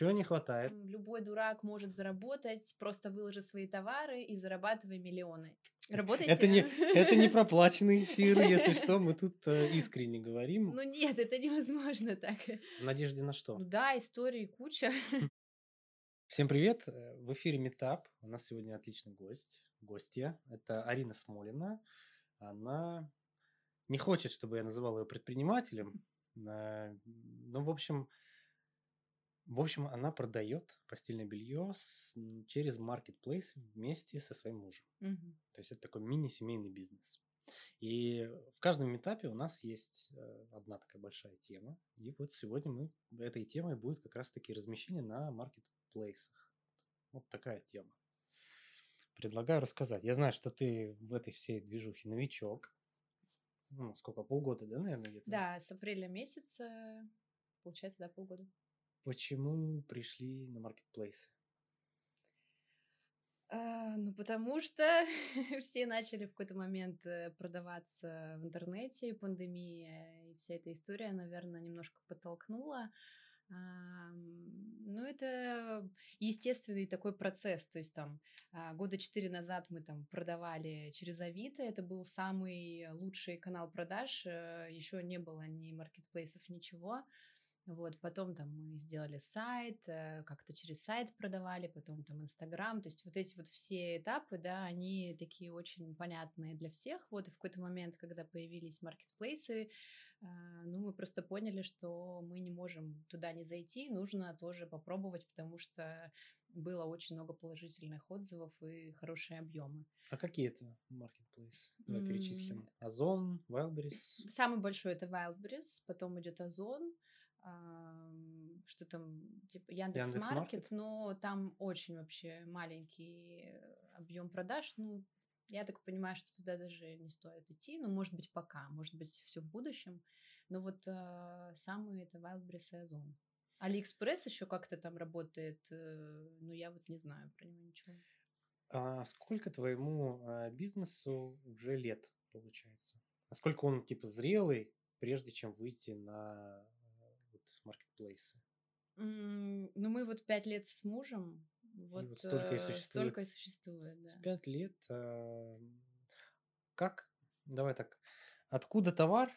Чего не хватает? Любой дурак может заработать, просто выложи свои товары и зарабатывай миллионы. Работайте. Это не, это не проплаченный эфир, если что, мы тут э, искренне говорим. Ну нет, это невозможно так. В надежде на что? Ну да, истории куча. Всем привет, э, в эфире Метап. У нас сегодня отличный гость, гостья. Это Арина Смолина. Она не хочет, чтобы я называл ее предпринимателем. Ну, в общем, в общем, она продает постельное белье с- через маркетплейс вместе со своим мужем. Мгм. То есть это такой мини-семейный бизнес. И в каждом этапе у нас есть э, одна такая большая тема. И вот сегодня мы этой темой будет как раз-таки размещение на маркетплейсах. Вот такая тема. Предлагаю рассказать. Я знаю, что ты в этой всей движухе новичок. Ну, сколько, полгода, да, наверное, где-то? Да, с апреля месяца, получается, да, полгода. Почему пришли на маркетплейсы? А, ну, потому что все начали в какой-то момент э, продаваться в интернете, пандемия и вся эта история, наверное, немножко подтолкнула. Ну, это естественный такой процесс, то есть там а, года четыре назад мы там продавали через Авито, это был самый лучший канал продаж, еще не было ни маркетплейсов, ничего. Вот, потом там мы сделали сайт, э, как-то через сайт продавали, потом там Инстаграм, то есть вот эти вот все этапы, да, они такие очень понятные для всех. Вот и в какой-то момент, когда появились маркетплейсы, а, ну, мы просто поняли, что мы не можем туда не зайти, нужно тоже попробовать, потому что было очень много положительных отзывов и хорошие объемы. А какие это маркетплейсы? Давай М. перечислим. Озон, Wildberries. Самый большой это Wildberries, потом идет Озон, что там, типа Яндекс? Маркет, но там очень вообще маленький объем продаж. Ну, я так понимаю, что туда даже не стоит идти. Ну, может быть, пока, может быть, все в будущем. Но вот а, самый это Wildberries и Озон. Алиэкспресс еще как-то там работает, э, но я вот не знаю про него ничего. А сколько твоему а, бизнесу уже лет, получается? Насколько он, типа, зрелый, прежде чем выйти на э, маркетплейсы? М, Ну, мы вот пять лет с мужем, вот, вот столько и э, существует. столько и существует, да. Пять лет. а, Как, давай так, откуда товар,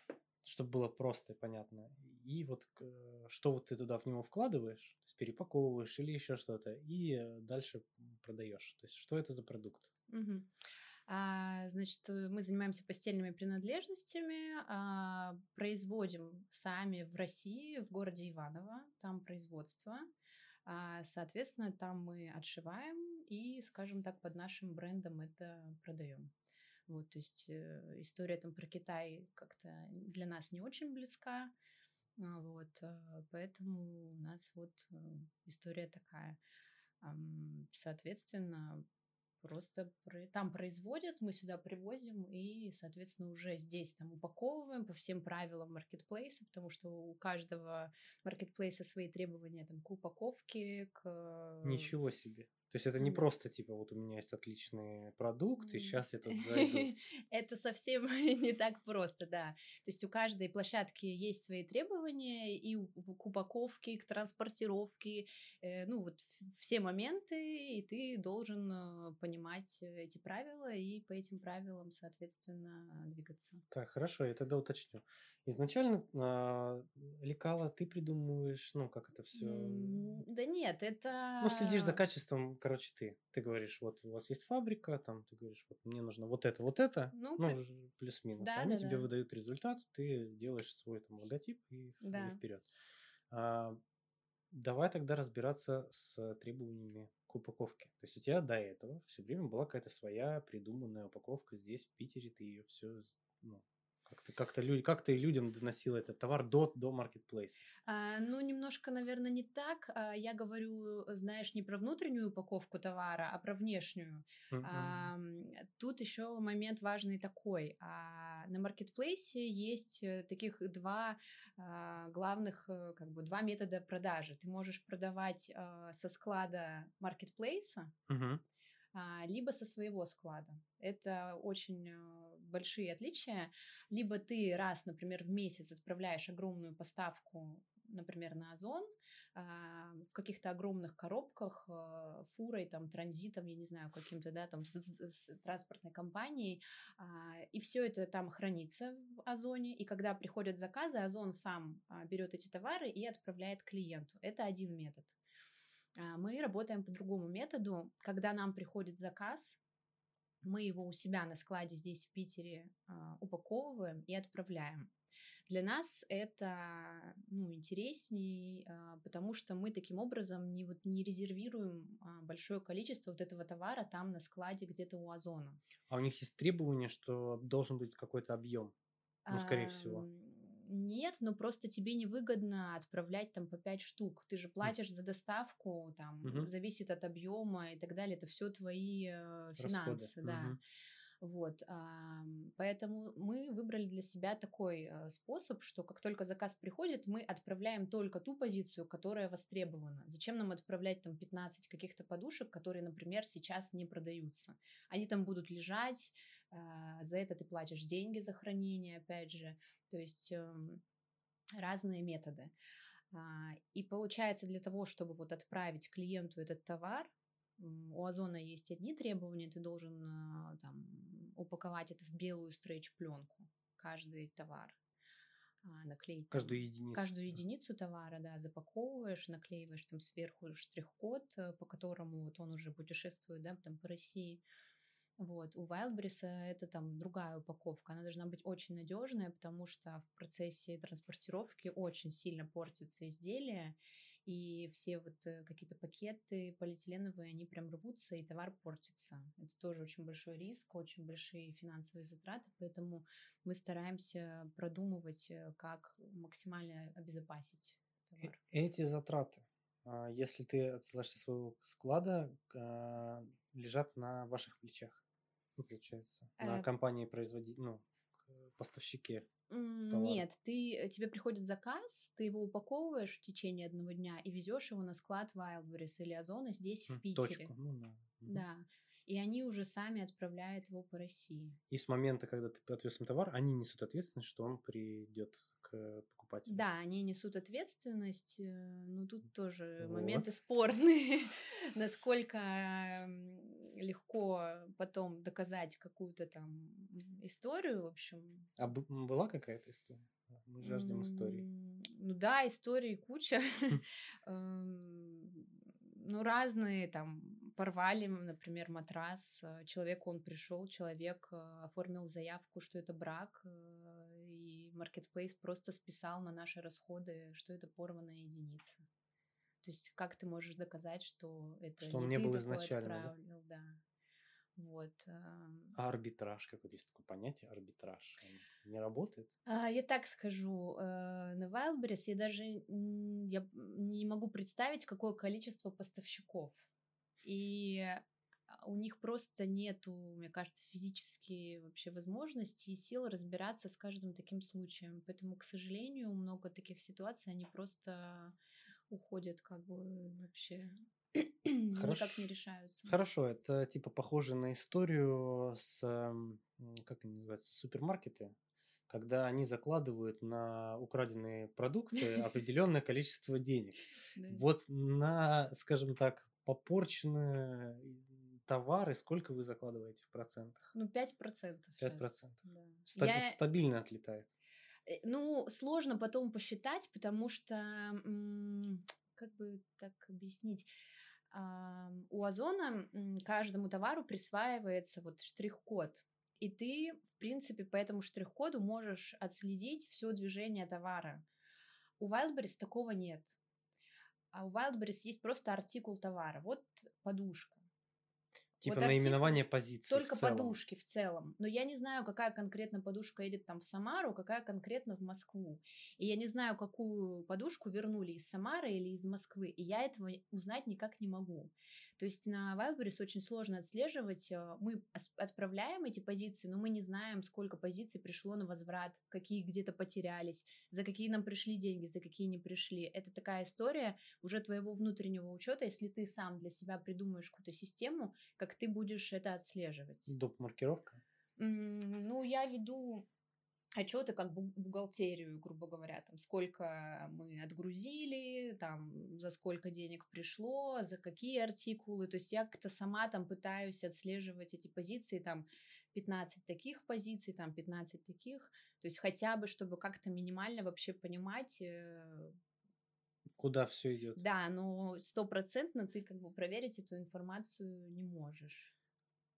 чтобы было просто и понятно, и вот к- что вот ты туда в него вкладываешь, то есть перепаковываешь или еще что-то, и э, дальше продаешь. То есть что это за продукт? Мгм. А, значит, э, мы занимаемся постельными принадлежностями, а, производим сами в России, в городе Иваново, там производство. А, Соответственно, там мы отшиваем и, скажем так, под нашим брендом это продаем. Вот, то есть э, история там про Китай как-то для нас не очень близка, вот, а, поэтому у нас вот э, история такая. Соответственно, просто про- там производят, мы сюда привозим и, соответственно, уже здесь там упаковываем по всем правилам маркетплейса, потому что у каждого маркетплейса свои требования там к упаковке, к... Ничего себе. То есть это не просто типа вот у меня есть отличный продукт, и сейчас я тут зайду. Это совсем не так просто, да. То есть у каждой площадки есть свои требования и к упаковке, к транспортировке, э, ну вот все моменты, и ты должен э, понимать э, эти правила и по этим правилам, соответственно, двигаться. Так, хорошо, я тогда уточню. Изначально а, лекала ты придумываешь, ну как это все. Да нет, это... Ну, следишь за качеством, короче, ты. Ты говоришь, вот у вас есть фабрика, там ты говоришь, вот мне нужно вот это, вот это, Ну, ну, при- плюс-минус. Да, Они да, тебе да. выдают результат, ты делаешь свой там логотип и, в- и Да. вперед. А, давай тогда разбираться с требованиями к упаковке. То есть у тебя до этого все время была какая-то своя придуманная упаковка здесь, в Питере, ты ее все, ну, как-то, как-то люди, как ты людям доносил этот товар до, до маркетплейса. А, ну, немножко, наверное, не так. А, Я говорю, знаешь, не про внутреннюю упаковку товара, а про внешнюю. Мгм. Ам, Тут еще момент важный такой. А, На маркетплейсе есть э, таких два а, главных, э, как бы два метода продажи. Ты можешь продавать а, со склада маркетплейса, а, либо со своего склада. Это очень э, большие отличия. Либо ты раз, например, в месяц отправляешь огромную поставку например, на Озон, а, в каких-то огромных коробках а, фурой, там, транзитом, я не знаю, каким-то, да, там, с, с транспортной компанией, а, и все это там хранится в Озоне, и когда приходят заказы, Озон сам берет эти товары и отправляет клиенту. Это один метод. Мы работаем по другому методу. Когда нам приходит заказ, мы его у себя на складе здесь в Питере упаковываем и отправляем. Для нас это ну, интересней, а, потому что мы таким образом не, вот, не резервируем а, большое количество вот этого товара там на складе где-то у Озона. А у них есть требование, что должен быть какой-то объем? Ну, скорее всего. Нет, но просто тебе невыгодно отправлять там по 5 штук. Ты же платишь mm. за доставку, там, mm-hmm. зависит от объема и так далее. Это все твои э, финансы, Расходы. да. Mm-hmm. Вот, поэтому мы выбрали для себя такой э, способ, что как только заказ приходит, мы отправляем только ту позицию, которая востребована. Зачем нам отправлять там 15 каких-то подушек, которые, например, сейчас не продаются? Они там будут лежать, за это ты платишь деньги за хранение, опять же, то есть эм, разные методы. А, и получается, для того, чтобы вот отправить клиенту этот товар, у Озона есть одни требования, ты должен а, там упаковать это в белую стрейч-пленку, каждый товар а, наклеить. Каждую единицу. Каждую единицу товара, да, запаковываешь, наклеиваешь там сверху штрих-код, э, по которому вот он уже путешествует, да, там по России. Вот. У Wildberries это там другая упаковка. Она должна быть очень надежная, потому что в процессе транспортировки очень сильно портятся изделия, и все вот э, какие-то пакеты полиэтиленовые, они прям рвутся, и товар портится. Это тоже очень большой риск, очень большие финансовые затраты, поэтому мы стараемся продумывать, э, как максимально обезопасить товар. Эти затраты, а, если ты отсылаешься своего склада, а, лежат на ваших плечах, получается, на э, компании производитель, ну, поставщике. Нет, ты, э, тебе приходит заказ, ты его упаковываешь в течение одного дня и везешь его на склад Wildberries или Озона здесь, в Питере. Точку. Ну, да. да. И они уже сами отправляют его по России. И с момента, когда ты отвез им товар, они несут ответственность, что он придет к покупателю. Да, они несут ответственность, э, но тут тоже вот. моменты спорные, насколько легко потом доказать какую-то там историю, в общем. А была какая-то история? Мы жаждем истории. Ну да, истории куча. Эм, ну, разные там порвали, например, матрас. Э, человеку он пришел, человек э, оформил заявку, что это брак, э, и Marketplace просто списал на наши расходы, что это порванная единица. То есть как ты можешь доказать, что это что он не, не был изначально, да? да. Вот. А арбитраж, как вот есть такое понятие, арбитраж, он не работает? А, я так скажу, на Wildberries я даже я не могу представить, какое количество поставщиков. И а, у них просто нету, мне кажется, физически вообще возможности и сил разбираться с каждым таким случаем. Поэтому, к сожалению, много таких ситуаций, они просто уходят как бы вообще Хорошо. никак не решаются. Хорошо, это типа похоже на историю с, как они называются, супермаркеты, когда они закладывают на украденные продукты определенное количество денег. Вот на, скажем так, попорченные товары, сколько вы закладываете в процентах? Ну, 5%. 5%. процентов. Да. Стаби- Я... Стабильно отлетает. Э, ну, сложно потом посчитать, потому что, как бы так объяснить, у Озона каждому товару присваивается вот штрих-код. И ты, в принципе, по этому штрих-коду можешь отследить все движение товара. У Wildberries такого нет. А у Wildberries есть просто артикул товара. Вот подушка. Типа вот наименование позиции. Только в подушки в целом. Но я не знаю, какая конкретно подушка едет там в Самару, какая конкретно в Москву. И я не знаю, какую подушку вернули из Самары или из Москвы. И я этого узнать никак не могу. То есть на Wildberries очень сложно отслеживать. Э, мы отправляем эти позиции, но мы не знаем, сколько позиций пришло на возврат, какие где-то потерялись, за какие нам пришли деньги, за какие не пришли. Это такая история уже твоего внутреннего учета. Если ты сам для себя придумаешь какую-то систему, как ты будешь это отслеживать? Доп. маркировка? Ну, я веду отчеты как бу- бухгалтерию, грубо говоря, там сколько мы отгрузили, там за сколько денег пришло, за какие артикулы. То есть я как-то сама там пытаюсь отслеживать эти позиции, там 15 таких позиций, там 15 таких. То есть хотя бы, чтобы как-то минимально вообще понимать, э, Куда все идет? да, но стопроцентно ты как бы проверить эту информацию не можешь.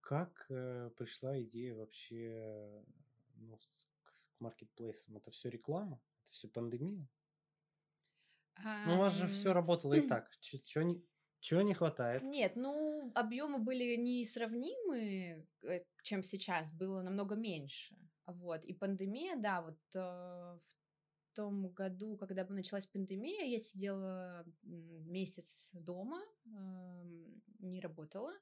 Как э, пришла идея вообще ну, маркетплейсам? Это все реклама? Это все пандемия? Ну, у вас же все работало и так. Чего не, чего не хватает? Нет, ну, объемы были несравнимы, э, чем сейчас, было намного меньше. Вот. И пандемия, да, вот э, в том году, когда началась пандемия, я сидела месяц дома, эм, не работала,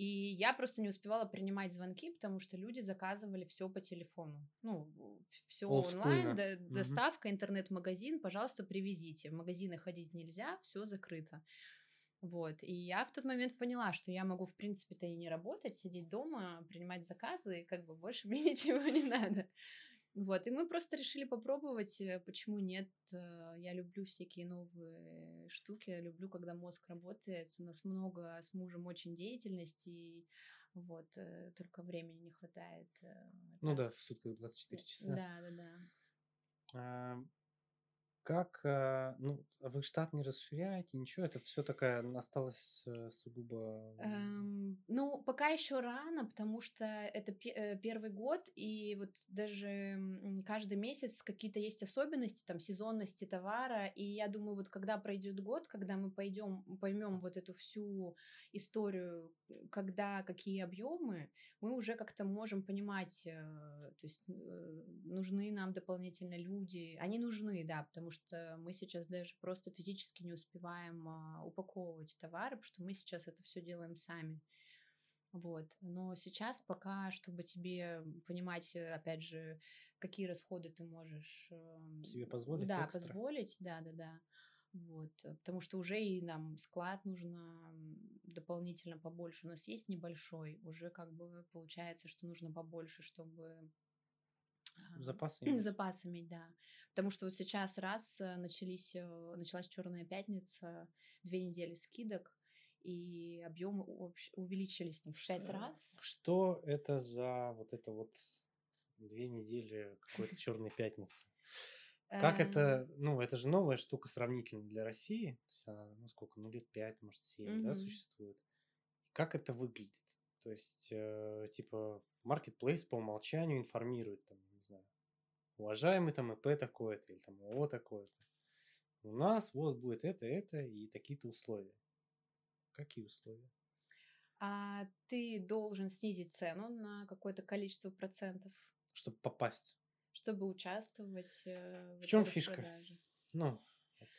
и я просто не успевала принимать звонки, потому что люди заказывали все по телефону. Ну, все онлайн, до- Мгм. доставка, интернет-магазин, пожалуйста, привезите. В магазины ходить нельзя, все закрыто. Вот, и я в тот момент поняла, что я могу, в принципе-то, и не работать, сидеть дома, принимать заказы, и как бы больше мне ничего не надо. Вот, и мы просто решили попробовать, э, почему нет. э, Я люблю всякие новые штуки, люблю, когда мозг работает. У нас много с мужем очень деятельности, и вот, э, только времени не хватает. Ну так. да, в сутках 24 часа. Да, да, да. А, Как, а, ну, вы штат не расширяете, ничего, это все такая осталось э, сугубо... Эм, ну, пока еще рано, потому что это э, первый год, и вот даже каждый месяц какие-то есть особенности, там, сезонности товара, и я думаю, вот когда пройдет год, когда мы пойдем, поймем вот эту всю историю, э, когда какие объемы, мы уже как-то можем понимать, э, то есть э, нужны нам дополнительно люди, они нужны, да, потому что мы сейчас даже просто физически не успеваем а, упаковывать товары, потому что мы сейчас это все делаем сами. Вот. Но сейчас пока, чтобы тебе понимать, опять же, какие расходы ты можешь эм, Себе позволить да, экстра. позволить, да, да, да. Вот, э, потому что уже и нам склад нужно дополнительно побольше. У нас есть небольшой, уже как бы получается, что нужно побольше, чтобы а, Запасы иметь. запас иметь, да. Потому что вот сейчас раз э, начались, э, началась Черная пятница, две недели скидок, и объемы увеличились там в пять раз. Что это за вот это вот две недели какой-то черной пятницы? Как Эм, это, ну, это же новая штука сравнительно для России. То есть она, ну, сколько, ну, лет пять, может, семь, да, Мгм. существует. Как это выглядит? То есть, э, типа, marketplace по умолчанию информирует, там, не знаю, уважаемый там ИП такое-то или там ООО такое-то. У нас вот будет это, это и такие-то условия. Какие условия? А ты должен снизить цену на какое-то количество процентов, Чтобы попасть. Чтобы участвовать э, В чем этой фишка? распродаже. Ну,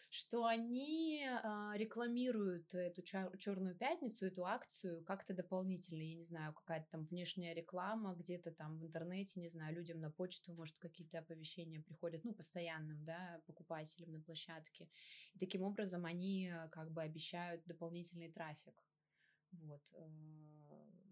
что они а, рекламируют эту черную пятницу, эту акцию как-то дополнительно, я не знаю, какая-то там внешняя реклама где-то там в интернете, не знаю, людям на почту, может, какие-то оповещения приходят, ну, постоянным, да, покупателям на площадке. И таким образом они э, как бы обещают дополнительный трафик. Вот. э,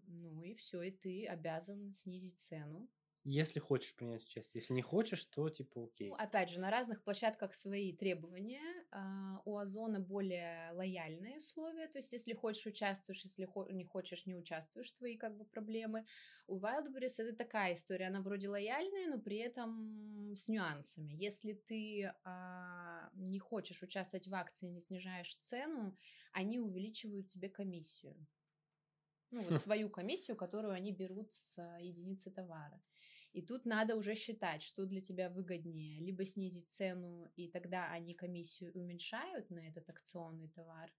Ну и все, и ты обязан снизить цену. Если хочешь принять участие. Если не хочешь, то типа окей. Ну, опять же, на разных площадках свои требования. А, У Озона более лояльные условия. То есть, если хочешь, участвуешь, если хо- не хочешь, не участвуешь, твои как бы проблемы. У Wildberries это такая история. Она вроде лояльная, но при этом с нюансами. Если ты а, не хочешь участвовать в акции, не снижаешь цену, они увеличивают тебе комиссию. Ну, вот свою комиссию, которую они берут с а, единицы товара. И тут надо уже считать, что для тебя выгоднее. Либо снизить цену, и тогда они комиссию уменьшают на этот акционный товар,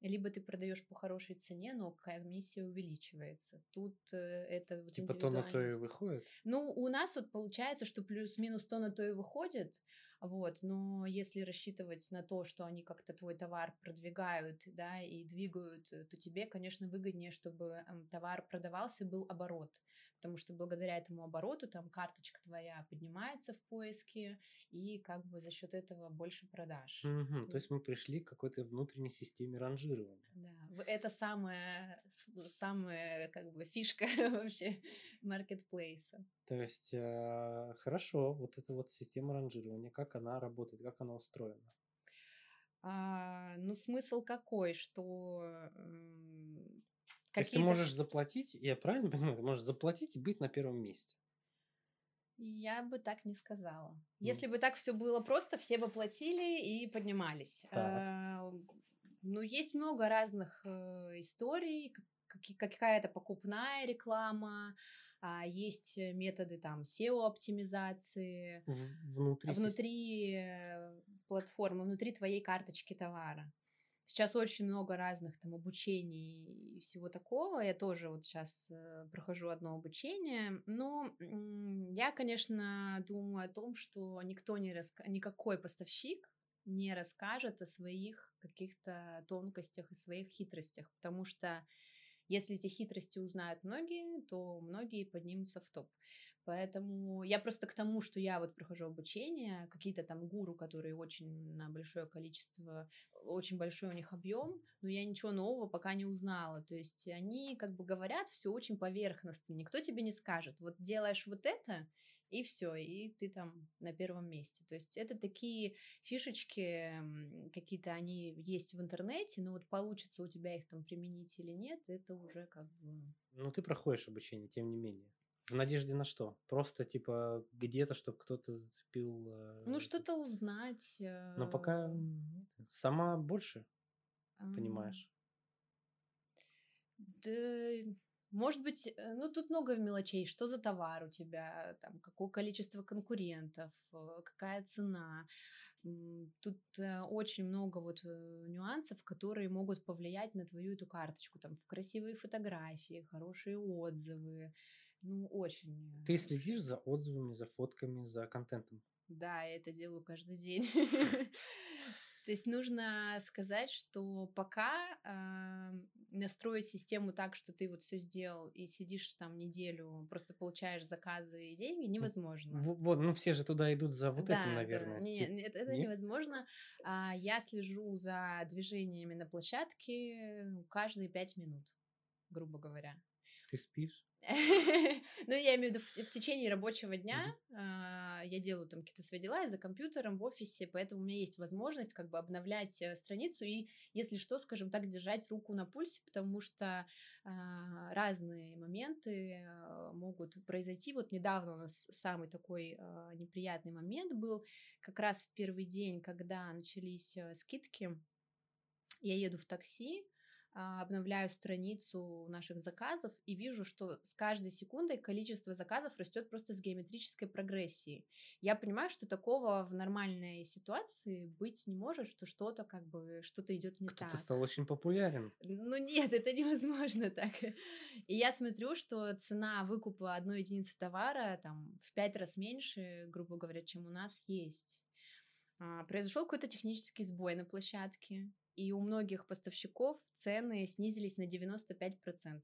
либо ты продаешь по хорошей цене, но комиссия увеличивается. Тут э, это вот Типа то на то и выходит. Ну, у нас вот получается, что плюс-минус то на то и выходит, вот, но если рассчитывать на то, что они как-то твой товар продвигают, да, и двигают, то тебе, конечно, выгоднее, чтобы товар продавался и был оборот, потому что благодаря этому обороту там карточка твоя поднимается в поиске, и как бы за счет этого больше продаж. Мгм. То есть мы пришли к какой-то внутренней системе ранжирования. Да, это самая, самая как бы фишка вообще маркетплейса. То есть э, хорошо, вот эта вот система ранжирования, как она работает, как она устроена. А, ну, смысл какой, что м, То есть ты можешь заплатить, я правильно понимаю, ты можешь заплатить и быть на первом месте. Я бы так не сказала. Ну. Если бы так все было просто, все бы платили и поднимались. Так. А, Ну, есть много разных э, историй, какая-то покупная реклама, а, есть э, методы там SEO-оптимизации, Внутри, внутри э, платформы, внутри твоей карточки товара. Сейчас очень много разных там обучений и всего такого. Я тоже вот сейчас прохожу одно обучение. Но я, конечно, думаю о том, что никто не раска... никакой поставщик не расскажет о своих каких-то тонкостях и своих хитростях, потому что если эти хитрости узнают многие, то многие поднимутся в топ. Поэтому я просто к тому, что я вот прохожу обучение, какие-то там гуру, которые очень на большое количество, очень большой у них объем, но я ничего нового пока не узнала. То есть они как бы говорят все очень поверхностно, никто тебе не скажет, вот делаешь вот это, и все, и ты там на первом месте. То есть это такие фишечки, какие-то они есть в интернете, но вот получится у тебя их там применить или нет, это уже как бы... Ну, ты проходишь обучение, тем не менее. В надежде на что? Просто, типа, где-то, чтобы кто-то зацепил... э, Ну, что-то узнать. Но пока э, сама больше ам, понимаешь. Да, может быть, э, ну тут много мелочей. Что за товар у тебя, там, какое количество конкурентов, э, какая цена. Тут э, очень много вот э, нюансов, которые могут повлиять на твою эту карточку. Там в красивые фотографии, хорошие отзывы. Ну, очень. Ты э, следишь за отзывами, за фотками, за контентом. Да, я это делаю каждый день. То есть нужно сказать, что пока а, настроить систему так, что ты вот все сделал и сидишь там неделю, просто получаешь заказы и деньги, невозможно. В- Вот, ну все же туда идут за вот Да, этим, да. наверное. Не, Ти- нет, это Нет? невозможно. А, Я слежу за движениями на площадке ну, каждые пять минут, грубо говоря. Ты спишь? Ну, я имею в виду в те- в течение рабочего дня а, я делаю там какие-то свои дела, я за компьютером в офисе, поэтому у меня есть возможность как бы обновлять э, страницу и, если что, скажем так, держать руку на пульсе, потому что а, разные моменты а, могут произойти. Вот недавно у нас самый такой неприятный момент был, как раз в первый день, когда начались э, скидки, я еду в такси, обновляю страницу наших заказов и вижу, что с каждой секундой количество заказов растет просто с геометрической прогрессией. Я понимаю, что такого в нормальной ситуации быть не может, что что-то как бы что-то идет не Кто-то так. стал очень популярен. Ну нет, это невозможно так. И я смотрю, что цена выкупа одной единицы товара там в пять раз меньше, грубо говоря, чем у нас есть. А, Произошел какой-то технический сбой на площадке, и у многих поставщиков цены снизились на 95%.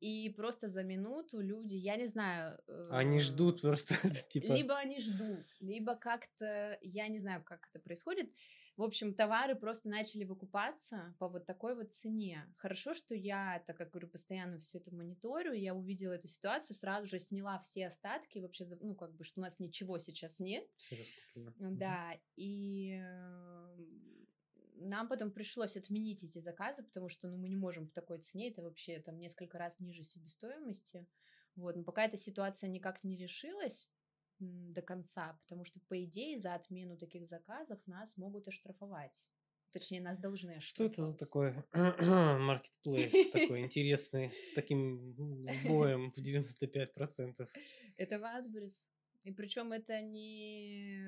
И просто за минуту люди, я не знаю... Они э, ждут просто, типа... либо они ждут, либо как-то, я не знаю, как это происходит. В общем, товары просто начали выкупаться по вот такой вот цене. Хорошо, что я, так как говорю, постоянно все это мониторю, я увидела эту ситуацию, сразу же сняла все остатки, вообще, ну, как бы, что у нас ничего сейчас нет. Всё раскуплено. Да, и э, нам потом пришлось отменить эти заказы, потому что ну, мы не можем в такой цене, это вообще там несколько раз ниже себестоимости. Вот, но пока эта ситуация никак не решилась до конца, потому что, по идее, за отмену таких заказов нас могут оштрафовать. Точнее, нас должны Что это за такой маркетплейс такой интересный, с таким сбоем в 95%? Это Wildberries. И причем это не...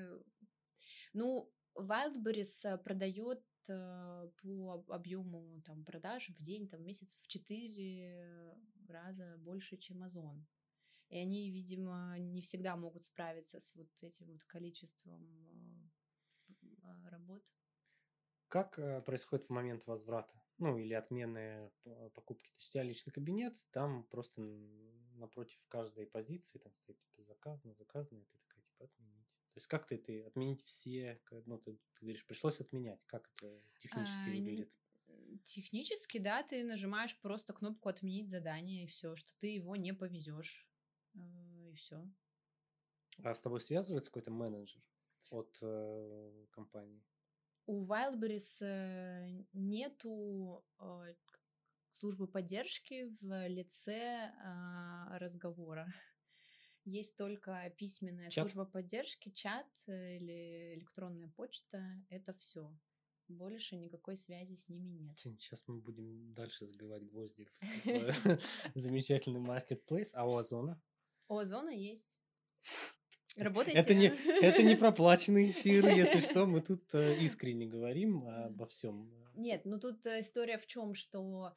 Ну, Wildberries продает э, по об- объему там, продаж в день, там, в месяц в 4 раза больше, чем Озон. И они, видимо, не всегда могут справиться с вот этим вот количеством э, а, работ. Как э, происходит момент возврата? Ну, или отмены покупки. То есть у тебя личный кабинет, там просто напротив каждой позиции там стоит типа заказано, заказано, и ты такая типа отменить. То есть как ты, ты отменить все, ну ты, ты говоришь, пришлось отменять, как это технически А, выглядит? Технически, да, ты нажимаешь просто кнопку отменить задание и все, что ты его не повезешь. Э, И все. А с тобой связывается какой-то менеджер от э, компании? У Wildberries э, нету э, службы поддержки в лице а, разговора. Есть только письменная Чат? служба поддержки, чат э, или электронная почта. Это все. Больше никакой связи с ними нет. Сейчас мы будем дальше забивать гвозди в замечательный маркетплейс, а у Озона? У Озона есть. Работайте. Это не, это не проплаченный эфир, если что, мы тут э, искренне говорим обо всем. Нет, ну тут э, история в чем, что а,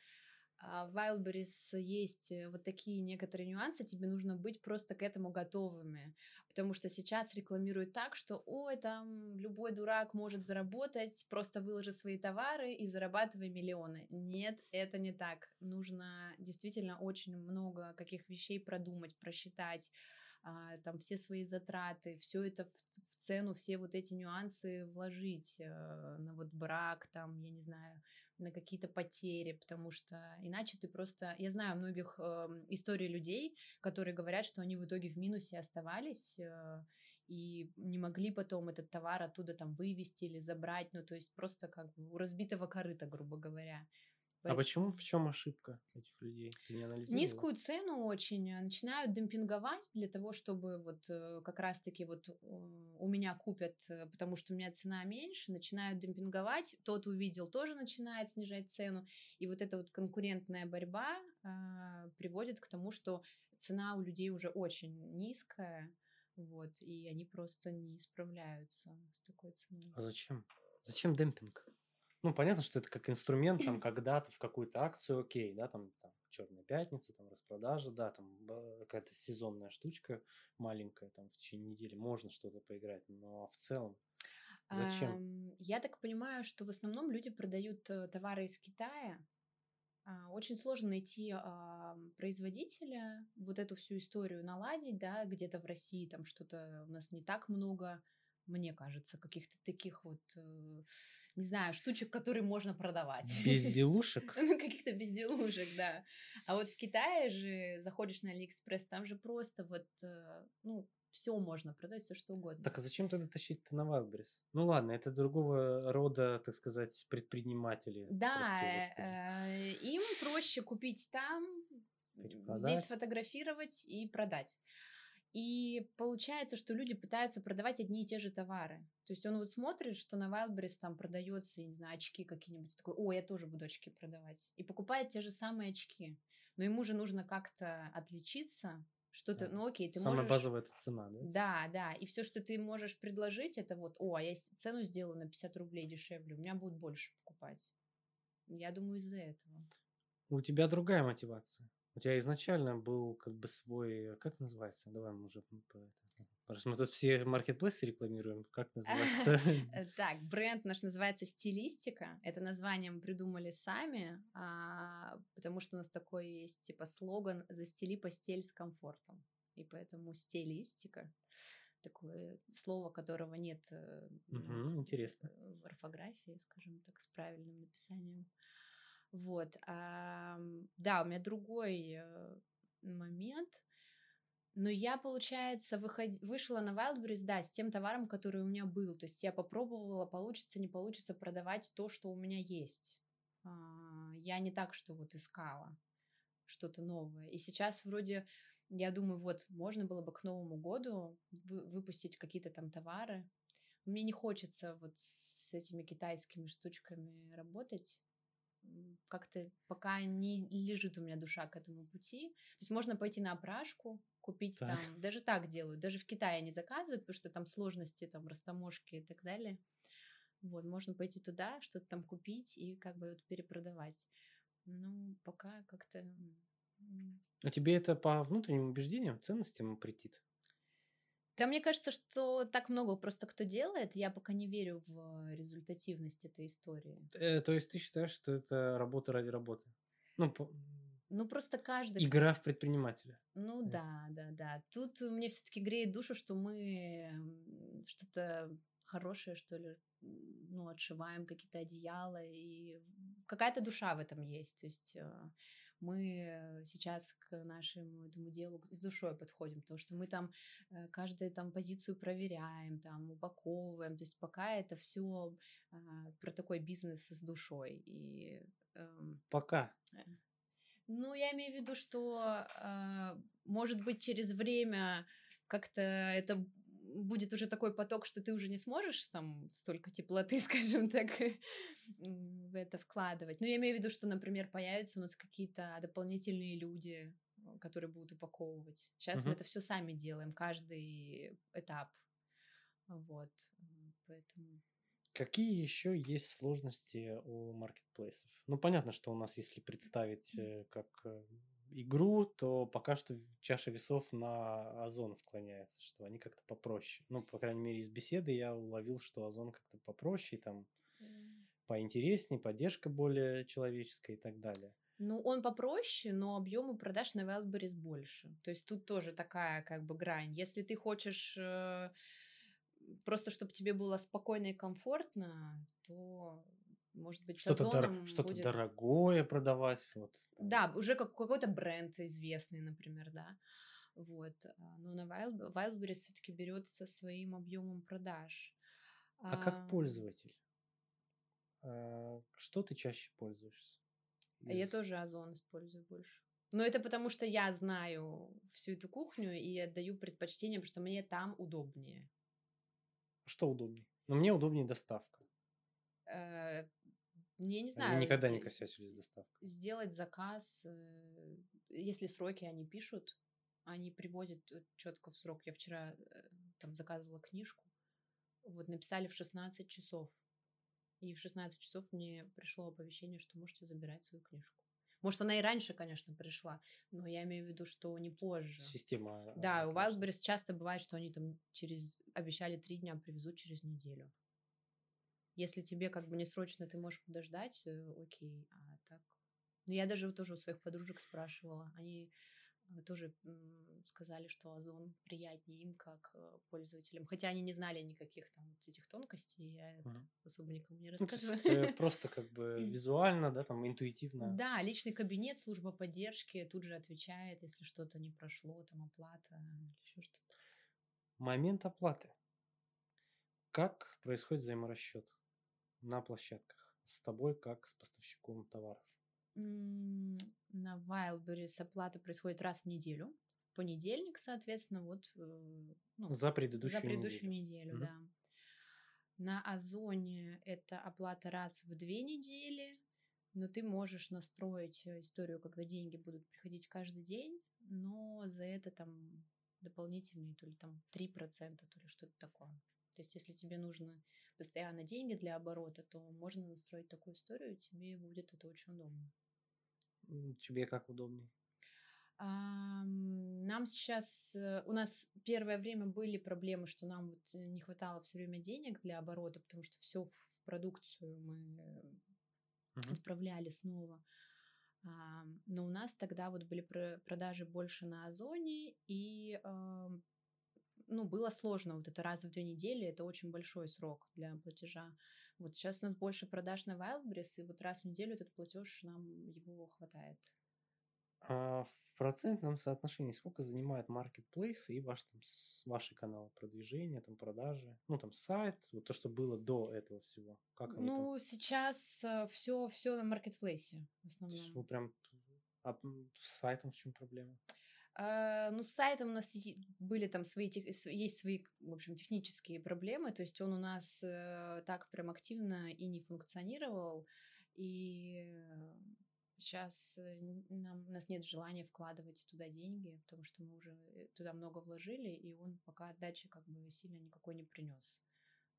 в Wildberries есть э, вот такие некоторые нюансы, тебе нужно быть просто к этому готовыми, потому что сейчас рекламируют так, что, ой, там любой дурак может заработать, просто выложи свои товары и зарабатывай миллионы. Нет, это не так. Нужно действительно очень много каких вещей продумать, просчитать, а, там все свои затраты, все это в, в цену, все вот эти нюансы вложить э, на вот брак, там, я не знаю, на какие-то потери, потому что иначе ты просто... Я знаю многих э, историй людей, которые говорят, что они в итоге в минусе оставались э, и не могли потом этот товар оттуда там вывести или забрать, ну, то есть просто как бы у разбитого корыта, грубо говоря. А почему, в чем ошибка этих людей? Ты не анализировала? Низкую цену очень э, начинают демпинговать для того, чтобы вот э, как раз-таки вот э, у меня купят, э, потому что у меня цена меньше, начинают демпинговать, тот увидел, тоже начинает снижать цену, и вот эта вот конкурентная борьба а, приводит к тому, что цена у людей уже очень низкая, вот, и они просто не справляются с такой ценой. А зачем? Зачем демпинг? Ну, понятно, что это как инструмент, там, когда-то в какую-то акцию, окей, да, там, там Черная пятница, там, распродажа, да, там, какая-то сезонная штучка маленькая, там, в течение недели можно что-то поиграть, но в целом зачем? Я так понимаю, что в основном люди продают э, товары из Китая. А, Очень сложно найти ам, производителя, вот эту всю историю наладить, да, где-то в России там что-то у нас не так много, мне кажется, каких-то таких вот, э, не знаю, штучек, которые можно продавать. Безделушек? Ну, каких-то безделушек, да. А вот в Китае же заходишь на Алиэкспресс, там же просто вот, э, ну, все можно продать, все что угодно. Так а зачем тогда тащить-то на Wildberries? Ну ладно, это другого рода, так сказать, предприниматели. Да, э, им проще купить там, здесь сфотографировать и продать. И получается, что люди пытаются продавать одни и те же товары. То есть он вот смотрит, что на Wildberries там продается, я не знаю, очки какие-нибудь, такой, о, я тоже буду очки продавать. И покупает те же самые очки. Но ему же нужно как-то отличиться, что-то, Да. ну окей, ты Самая можешь... базовая это цена, да? Да, да, и все, что ты можешь предложить, это вот, о, а я цену сделаю на 50 рублей дешевле, у меня будут больше покупать. Я думаю, из-за этого. У тебя другая мотивация. У тебя изначально был как бы свой, как называется? Давай мы уже раз мы тут все маркетплейсы рекламируем, как называется? Э, Так, бренд наш называется «Стилистика». Это название мы придумали сами, а, потому что у нас такой есть типа слоган «Застели постель с комфортом». И поэтому «стилистика» такое слово, которого нет э, интересно. в орфографии, скажем так, с правильным написанием. Вот. ам, да, у меня другой э, момент. Но я, получается, выход... вышла на Wildberries, да, с тем товаром, который у меня был. То есть я попробовала, получится, не получится продавать то, что у меня есть. А, Я не так, что вот искала что-то новое. И сейчас вроде, я думаю, вот, можно было бы к Новому году вы- выпустить какие-то там товары. Мне не хочется вот с этими китайскими штучками работать. Как-то пока не лежит у меня душа к этому пути. То есть можно пойти на опрашку, купить Так. там, даже так делают, даже в Китае не заказывают, потому что там сложности, там растаможки и так далее. Вот, можно пойти туда, что-то там купить и как бы вот перепродавать. Ну, пока как-то... А тебе это по внутренним убеждениям, ценностям претит? Да, мне кажется, что так много просто кто делает, я пока не верю в результативность этой истории. Э, то есть ты считаешь, что это работа ради работы? Ну, по- Ну, просто каждый... Игра в предпринимателя. Ну да, да, да. Тут мне все-таки греет душу, что мы что-то хорошее, что ли, ну, отшиваем какие-то одеяла, и какая-то душа в этом есть. То есть э, мы сейчас к нашему этому делу с душой подходим, потому что мы там э, каждую там позицию проверяем, там упаковываем, то есть пока это все а, про такой бизнес с душой. И, эм, пока. Э, ну, я имею в виду, что, а, может быть, через время как-то это будет уже такой поток, что ты уже не сможешь там столько теплоты, скажем так, в это вкладывать. Ну, я имею в виду, что, например, появятся у нас какие-то дополнительные люди, которые будут упаковывать. Сейчас uh-huh. мы это все сами делаем, каждый этап. Вот, поэтому... Какие еще есть сложности у маркетплейсов? Ну, понятно, что у нас, если представить э, как э, игру, то пока что чаша весов на Озон склоняется, что они как-то попроще. Ну, по крайней мере, из беседы я уловил, что Озон как-то попроще, там поинтереснее, поддержка более человеческая и так далее. Ну, он попроще, но объемы продаж на Wildberries больше. То есть тут тоже такая как бы грань. Если ты хочешь э, просто, чтобы тебе было спокойно и комфортно, то может быть, что-то, дор- что-то будет... дорогое продавать. Вот. Да, уже как какой-то бренд известный, например, да. Вот. А, но на Wild... Wildberries все-таки берется своим объемом продаж. А, а как пользователь? Что ты чаще пользуешься? Из... Я тоже Озон использую больше. Но это потому, что я знаю всю эту кухню и отдаю предпочтение, потому что мне там удобнее. Что удобнее? Ну, мне удобнее доставка. Э, я не знаю. Они никогда не косячили с доставкой. Сделать заказ, э, если сроки они пишут, они привозят четко в срок. Я вчера э, там заказывала книжку, вот написали в 16 часов. И в 16 часов мне пришло оповещение, что можете забирать свою книжку. Может, она и раньше, конечно, пришла, но я имею в виду, что не позже. Система. Да, у Wildberries часто бывает, что они там через обещали три дня, привезут через неделю. Если тебе как бы не срочно, ты можешь подождать, э, окей, а так... Ну, я даже тоже у своих подружек спрашивала, они э, тоже сказали, что Озон приятнее им как э, пользователям, хотя они не знали никаких там вот этих тонкостей, я это особо никому не рассказывала. Ну, просто как бы визуально, да, там интуитивно. Да, личный кабинет, служба поддержки тут же отвечает, если что-то не прошло, там оплата или еще что-то. Момент оплаты. Как происходит взаиморасчет? На площадках с тобой как с поставщиком товаров? На Wildberries оплата происходит раз в неделю. В понедельник, соответственно, вот э, ну, за предыдущую, за предыдущую неделю, неделю да. На Озоне это оплата раз в две недели, но ты можешь настроить э, историю, когда деньги будут приходить каждый день, но за это там дополнительные то ли там 3%, то ли что-то такое. То есть, если тебе нужно постоянно деньги для оборота, то можно настроить такую историю, тебе будет это очень удобно. Тебе как удобнее? Нам сейчас, э, у нас первое время были проблемы, что нам вот не хватало все время денег для оборота, потому что все в продукцию мы uh-huh. отправляли снова. Но у нас тогда вот были продажи больше на Озоне, и ну, было сложно. Вот это раз в две недели, это очень большой срок для платежа. Вот сейчас у нас больше продаж на Wildberries, и вот раз в неделю этот платеж нам его хватает. А в процентном соотношении сколько занимает маркетплейс и ваш, там, ваши каналы продвижения, там, продажи, ну, там, сайт, вот то, что было до этого всего? Как ну, там? сейчас все, э, все на маркетплейсе в основном. Вы прям а с сайтом в чем проблема? А, ну, с сайтом у нас были там свои, есть свои, в общем, технические проблемы, то есть он у нас э, так прям активно и не функционировал, и сейчас э, нам, у нас нет желания вкладывать туда деньги, потому что мы уже э, туда много вложили, и он пока отдачи как бы сильно никакой не принес.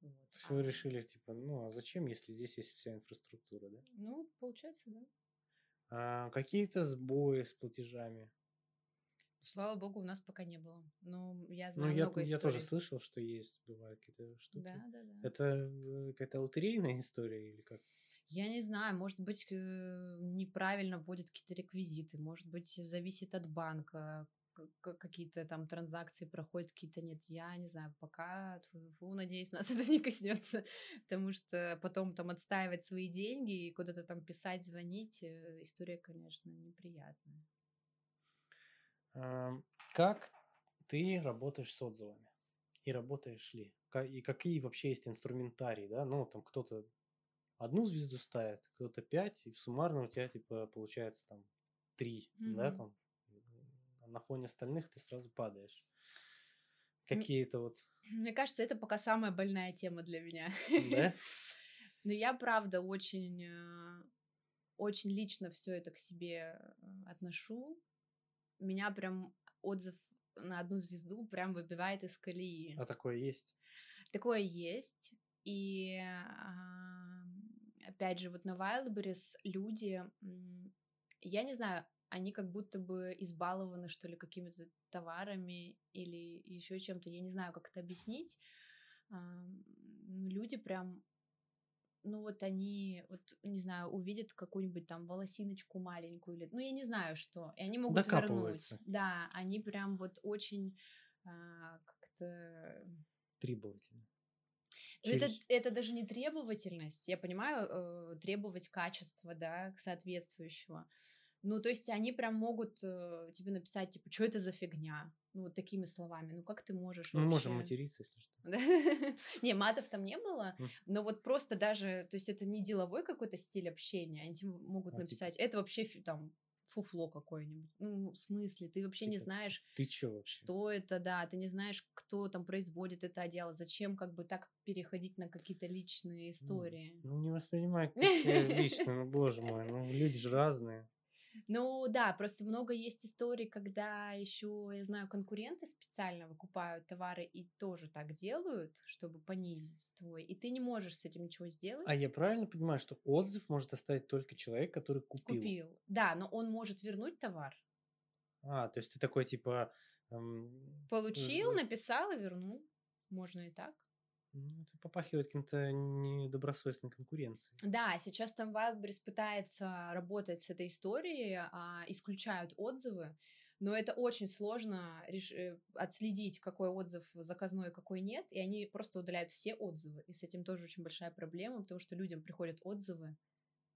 Вот. То есть а... вы решили, типа, ну а зачем, если здесь есть вся инфраструктура, да? Ну, получается, да. А, какие-то сбои с платежами? Слава богу, у нас пока не было. Но я ну, знаю ну, много я, историй. Я тоже слышал, что есть, бывают какие-то штуки. Да, да, да. Это э, какая-то лотерейная история или как? Я не знаю, может быть, э, неправильно вводят какие-то реквизиты, может быть, зависит от банка, какие-то там транзакции проходят, какие-то нет. Я не знаю, пока, фу, надеюсь, нас это не коснется, потому что потом там отстаивать свои деньги и куда-то там писать, звонить, э, история, конечно, неприятная. Как ты работаешь с отзывами? И работаешь ли? И какие вообще есть инструментарии, да? Ну, там кто-то одну звезду ставит, кто-то пять, и в суммарно у тебя, типа, получается там три, mm-hmm. да, там на фоне остальных ты сразу падаешь. Какие-то вот... Мне кажется, это пока самая больная тема для меня. Да? Но я, правда, очень, э, очень лично все это к себе э, отношу. Меня прям отзыв на одну звезду прям выбивает из колеи. А такое есть? Такое есть. И опять же, вот на Wildberries люди, я не знаю, они как будто бы избалованы, что ли, какими-то товарами или еще чем-то. Я не знаю, как это объяснить. Люди прям ну вот они, вот, не знаю, увидят какую-нибудь там волосиночку маленькую или, ну я не знаю что, и они могут вернуть. Да, они прям вот очень а, как-то... Требовательно. Ну, Через... Это, это даже не требовательность, я понимаю, э, требовать качества, да, соответствующего. Ну, то есть они прям могут э, тебе написать, типа, что это за фигня? Ну, вот такими словами. Ну, как ты можешь Мы можем материться, если что. Не, матов там не было, но вот просто даже, то есть это не деловой какой-то стиль общения, они могут а, типа написать, это вообще там фуфло какое-нибудь. Ну, в смысле, ты вообще не типа, знаешь, ты чё вообще? что это, да, ты не знаешь, кто там производит это одеяло, зачем как бы так переходить на какие-то личные истории. Ну, не воспринимай лично, ну, боже мой, ну, люди же разные. Ну да, просто много есть историй, когда еще, я знаю, конкуренты специально выкупают товары и тоже так делают, чтобы понизить твой, и ты не можешь с этим ничего сделать. А я правильно понимаю, что отзыв может оставить только человек, который купил? Купил, да, но он может вернуть товар. А, то есть ты такой типа... Эм... Получил, написал и вернул. Можно и так. Ну, это попахивает каким-то недобросовестной конкуренцией. Да, сейчас там Wildberries пытается работать с этой историей, а, исключают отзывы, но это очень сложно реш... Э, отследить, какой отзыв заказной, какой нет, и они просто удаляют все отзывы, и с этим тоже очень большая проблема, потому что людям приходят отзывы,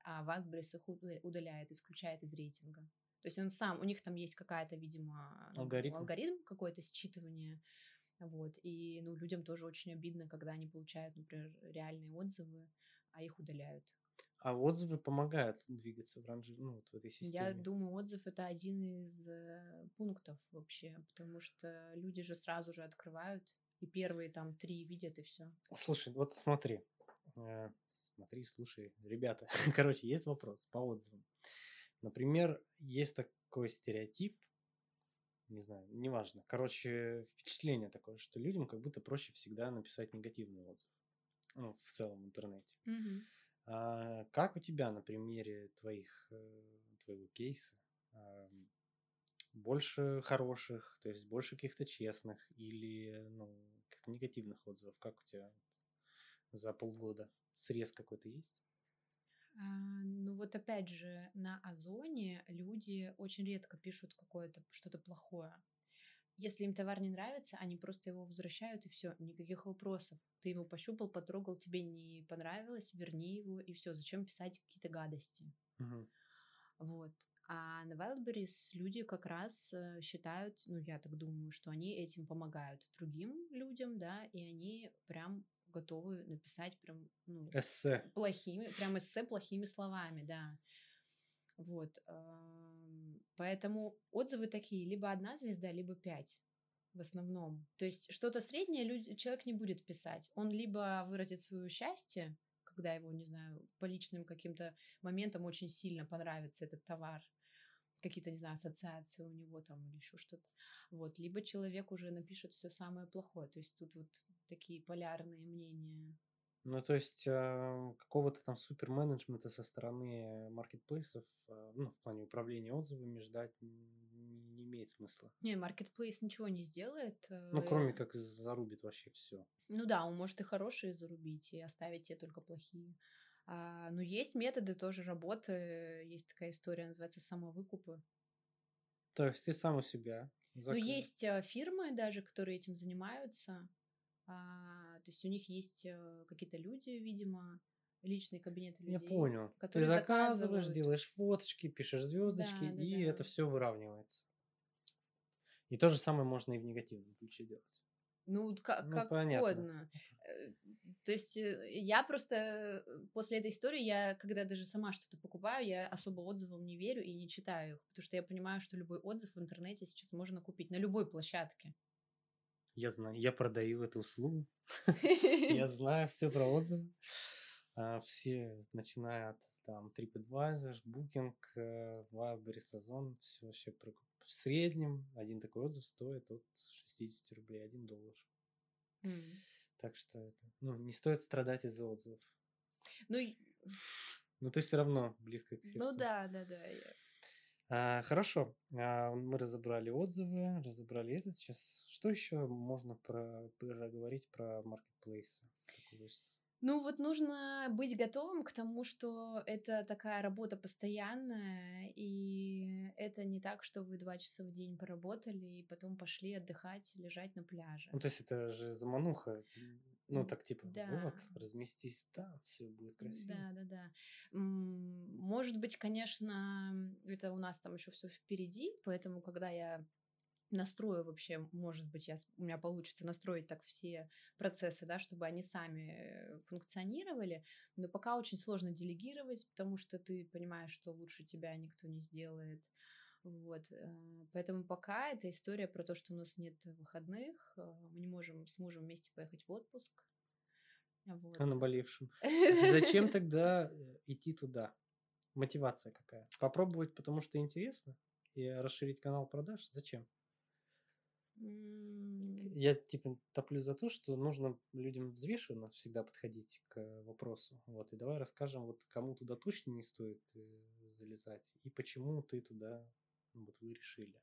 а Wildberries их удаляет, исключает из рейтинга. То есть он сам, у них там есть какая-то, видимо, алгоритм, алгоритм какое-то считывание, вот. И ну, людям тоже очень обидно, когда они получают, например, реальные отзывы, а их удаляют. А отзывы помогают двигаться в ранже, ну, вот в этой системе? Я думаю, отзыв это один из э, пунктов вообще, потому что люди же сразу же открывают, и первые там три видят, и все. Слушай, вот смотри, э, смотри, слушай, ребята, короче, есть вопрос по отзывам. Например, есть такой стереотип, не знаю, неважно. Короче, впечатление такое, что людям как будто проще всегда написать негативный отзыв. Ну, в целом в интернете. Mm-hmm. А, как у тебя на примере твоих, э, твоего кейса а, больше хороших, то есть больше каких-то честных или ну, каких-то негативных отзывов? Как у тебя за полгода срез какой-то есть? А, ну вот опять же, на Озоне люди очень редко пишут какое-то что-то плохое. Если им товар не нравится, они просто его возвращают и все, никаких вопросов. Ты его пощупал, потрогал, тебе не понравилось, верни его и все. Зачем писать какие-то гадости? Угу. Вот. А на Wildberries люди как раз э, считают, ну я так думаю, что они этим помогают другим людям, да, и они прям готовы написать прям ну, эссе плохими, прям эссе плохими словами, да. Вот. Поэтому отзывы такие, либо одна звезда, либо пять в основном. То есть что-то среднее люди, человек не будет писать. Он либо выразит свое счастье, когда его, не знаю, по личным каким-то моментам очень сильно понравится этот товар, какие-то, не знаю, ассоциации у него там или еще что-то. Вот. Либо человек уже напишет все самое плохое. То есть тут вот такие полярные мнения. Ну, то есть э, какого-то там супер-менеджмента со стороны маркетплейсов, э, ну, в плане управления отзывами ждать не, не имеет смысла. Не, маркетплейс ничего не сделает. Ну, кроме как зарубит вообще все. Ну да, он может и хорошие зарубить, и оставить тебе только плохие. А, ну, есть методы тоже работы. Есть такая история, называется самовыкупы. То есть ты сам у себя. Ну, есть э, фирмы даже, которые этим занимаются. А, то есть у них есть э, какие-то люди, видимо, личные кабинеты людей. Я понял. Ты заказываешь, делаешь фоточки, пишешь звездочки, да, да, и да. это все выравнивается. И то же самое можно и в негативном ключе делать. Ну, как, ну, как понятно. угодно. Э, то есть э, я просто э, после этой истории, я когда даже сама что-то покупаю, я особо отзывам не верю и не читаю их, потому что я понимаю, что любой отзыв в интернете сейчас можно купить на любой площадке. Я знаю, я продаю эту услугу. Я знаю все про отзывы. А, все, начиная от там TripAdvisor, Booking, Wildberries, Озон, все вообще в среднем один такой отзыв стоит от 60 рублей, 1 доллар. Mm. Так что ну, не стоит страдать из-за отзывов. Ну, ну, ты все равно близко к сердцу. Ну да, да, да. А, хорошо, а, мы разобрали отзывы, разобрали этот. Сейчас что еще можно про, проговорить про маркетплейсы? Ну вот нужно быть готовым к тому, что это такая работа постоянная, и это не так, что вы два часа в день поработали и потом пошли отдыхать, лежать на пляже. Ну то есть это же замануха. Ну, так типа, да. вот, разместись там, все будет красиво. Да, да, да. Может быть, конечно, это у нас там еще все впереди, поэтому, когда я настрою вообще, может быть, я, у меня получится настроить так все процессы, да, чтобы они сами э, функционировали, но пока очень сложно делегировать, потому что ты понимаешь, что лучше тебя никто не сделает. Вот, э, поэтому пока эта история про то, что у нас нет выходных, э, мы не можем с мужем вместе поехать в отпуск. Вот. О наболевшем. Зачем тогда идти туда? Мотивация какая? Попробовать, потому что интересно? И расширить канал продаж? Зачем? Я типа топлю за то, что нужно людям взвешенно всегда подходить к вопросу. Вот, и давай расскажем, вот кому туда точно не стоит э, залезать, и почему ты туда, ну, вот вы решили.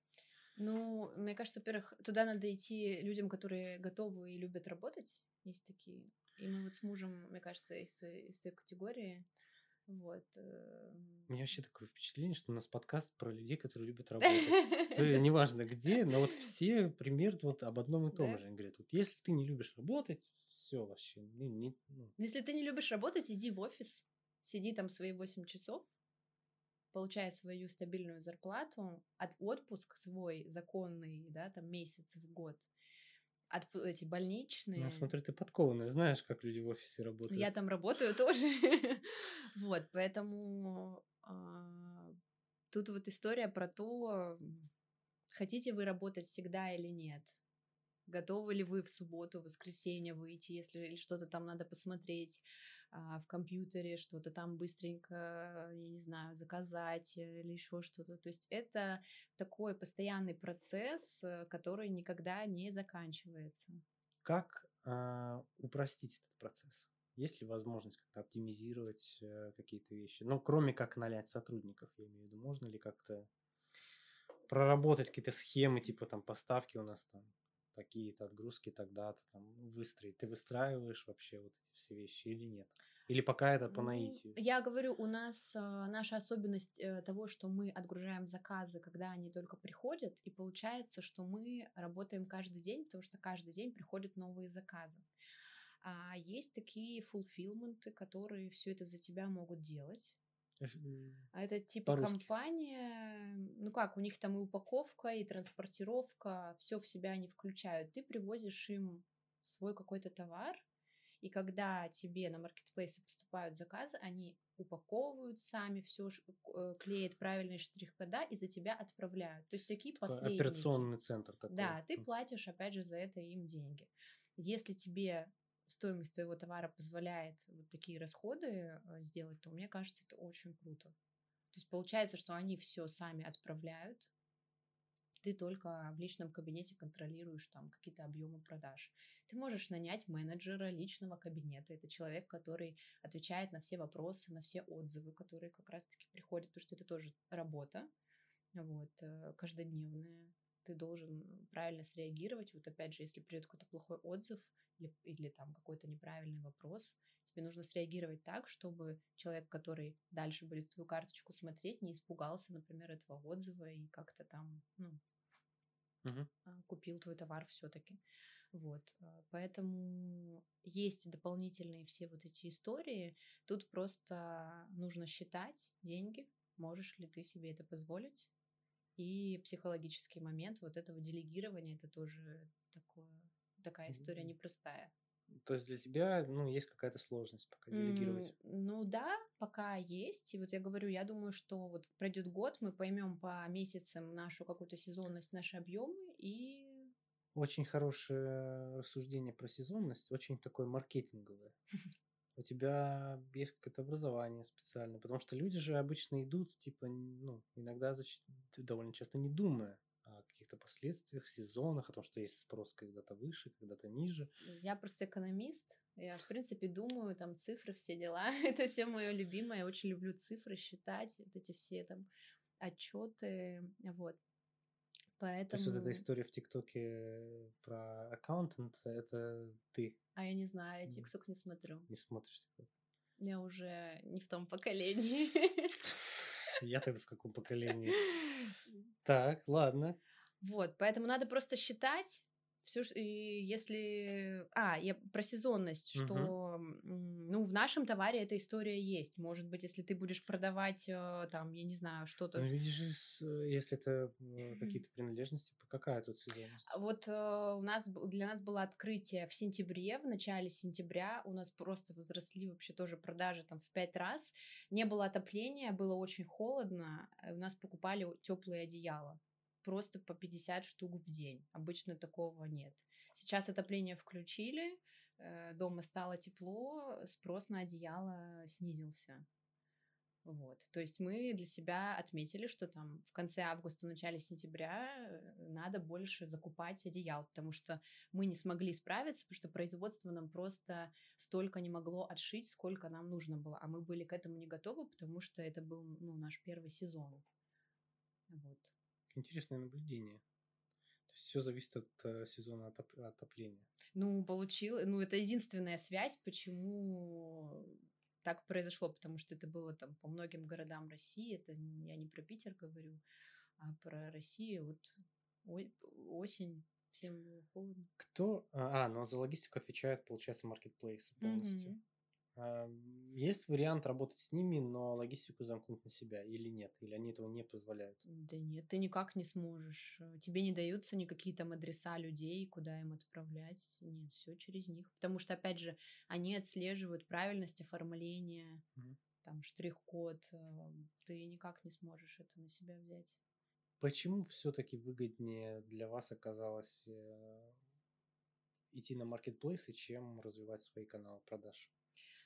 Ну, мне кажется, во-первых, туда надо идти людям, которые готовы и любят работать. Есть такие. И мы вот с мужем, мне кажется, из той, из той категории. Вот. У меня вообще такое впечатление, что у нас подкаст про людей, которые любят работать. Э, неважно где, но вот все примерно вот об одном и том же. Они говорят, вот если ты не любишь работать, все вообще. Ну. Если ты не любишь работать, иди в офис, сиди там свои 8 часов, получай свою стабильную зарплату, от отпуск свой законный, да, там месяц в год – от эти больничные. Ну, смотри, ты подкованная, знаешь, как люди в офисе работают. Я там работаю тоже. вот, поэтому а, тут вот история про то, хотите вы работать всегда или нет. Готовы ли вы в субботу, в воскресенье выйти, если что-то там надо посмотреть в компьютере, что-то там быстренько, я не знаю, заказать или еще что-то. То есть это такой постоянный процесс, э, который никогда не заканчивается. Как э, упростить этот процесс? Есть ли возможность как-то оптимизировать э, какие-то вещи? Ну, кроме как налять сотрудников, я имею в виду, можно ли как-то проработать какие-то схемы, типа там поставки у нас там такие-то отгрузки тогда-то там выстроить. Ты выстраиваешь вообще вот эти все вещи или нет? Или пока это по ну, наитию? Я говорю, у нас э, наша особенность э, того, что мы отгружаем заказы, когда они только приходят, и получается, что мы работаем каждый день, потому что каждый день приходят новые заказы. А есть такие фулфилменты, которые все это за тебя могут делать. А это типа компания, ну как, у них там и упаковка, и транспортировка, все в себя они включают. Ты привозишь им свой какой-то товар, и когда тебе на маркетплейсе поступают заказы, они упаковывают сами, все э, клеят правильные штрих-кода и за тебя отправляют. То есть такие последние. Операционный центр такой. Да, ты платишь, опять же, за это им деньги. Если тебе стоимость твоего товара позволяет вот такие расходы э, сделать, то мне кажется, это очень круто. То есть получается, что они все сами отправляют, ты только в личном кабинете контролируешь там какие-то объемы продаж. Ты можешь нанять менеджера личного кабинета. Это человек, который отвечает на все вопросы, на все отзывы, которые как раз-таки приходят, потому что это тоже работа, вот, э, каждодневная. Ты должен правильно среагировать. Вот опять же, если придет какой-то плохой отзыв, или, или там какой-то неправильный вопрос, Тебе нужно среагировать так, чтобы человек, который дальше будет твою карточку смотреть, не испугался, например, этого отзыва и как-то там, ну, а, купил твой товар все-таки. Вот, а, поэтому есть дополнительные все вот эти истории. Тут просто нужно считать деньги, можешь ли ты себе это позволить. И психологический момент вот этого делегирования, это тоже такое, такая история непростая. То есть для тебя, ну, есть какая-то сложность пока делегировать. М, Ну да, пока есть. И вот я говорю, я думаю, что вот пройдет год, мы поймем по месяцам нашу какую-то сезонность, наши объемы, и Очень хорошее рассуждение про сезонность, очень такое маркетинговое. У тебя есть какое-то образование специальное, потому что люди же обычно идут, типа, ну, иногда довольно часто не думая каких-то последствиях, сезонах, о том, что есть спрос когда-то выше, когда-то ниже. я просто экономист. Я, в принципе, думаю, там цифры, все дела. Это все мое любимое. Я очень люблю цифры, считать, вот эти все там отчеты. Вот. То есть вот эта Поэтому... история в ТикТоке про аккаунтант, это ты А я не знаю, я. ТикТок не смотрю. не смотришь. TikTok. Я уже не в том поколении. Я тогда в каком поколении? Так, ладно. Вот, поэтому надо просто считать все, и если... А, я про сезонность, что, м, ну, в нашем товаре эта история есть. Может быть, если ты будешь продавать, э, там, я не знаю, что-то... Ну, видишь, если это какие-то принадлежности, какая тут сезонность? Вот э, у нас для нас было открытие в сентябре, в начале сентября у нас просто возросли вообще тоже продажи там в пять раз. Не было отопления, было очень холодно, э, у нас покупали теплые одеяла. Просто по 50 штук в день. Обычно такого нет. Сейчас отопление включили, э, дома стало тепло, спрос на одеяло снизился. Вот. То есть мы для себя отметили, что там в конце августа, начале сентября э, надо больше закупать одеял, потому что мы не смогли справиться, потому что производство нам просто столько не могло отшить, сколько нам нужно было. А мы были к этому не готовы, потому что это был ну, наш первый сезон. Вот. Интересное наблюдение. То есть все зависит от э, сезона отоп- отопления. Ну, получил, ну, это единственная связь, почему так произошло, потому что это было там по многим городам России, это я не про Питер говорю, а про Россию, вот осень, всем холодно. Кто... А, а, но за логистику отвечает, получается, маркетплейсы полностью. Мгм. А, Есть вариант работать с ними, но логистику замкнуть на себя или нет? Или они этого не позволяют? Да нет, ты никак не сможешь. э, Тебе не даются никакие там адреса людей, куда им отправлять. Нет, все через них. Потому что, опять же, они отслеживают правильность оформления, Мгм. там штрих-код. э, Ты никак не сможешь это на себя взять. Почему все-таки выгоднее для вас оказалось э, идти на маркетплейсы, чем развивать свои каналы продаж?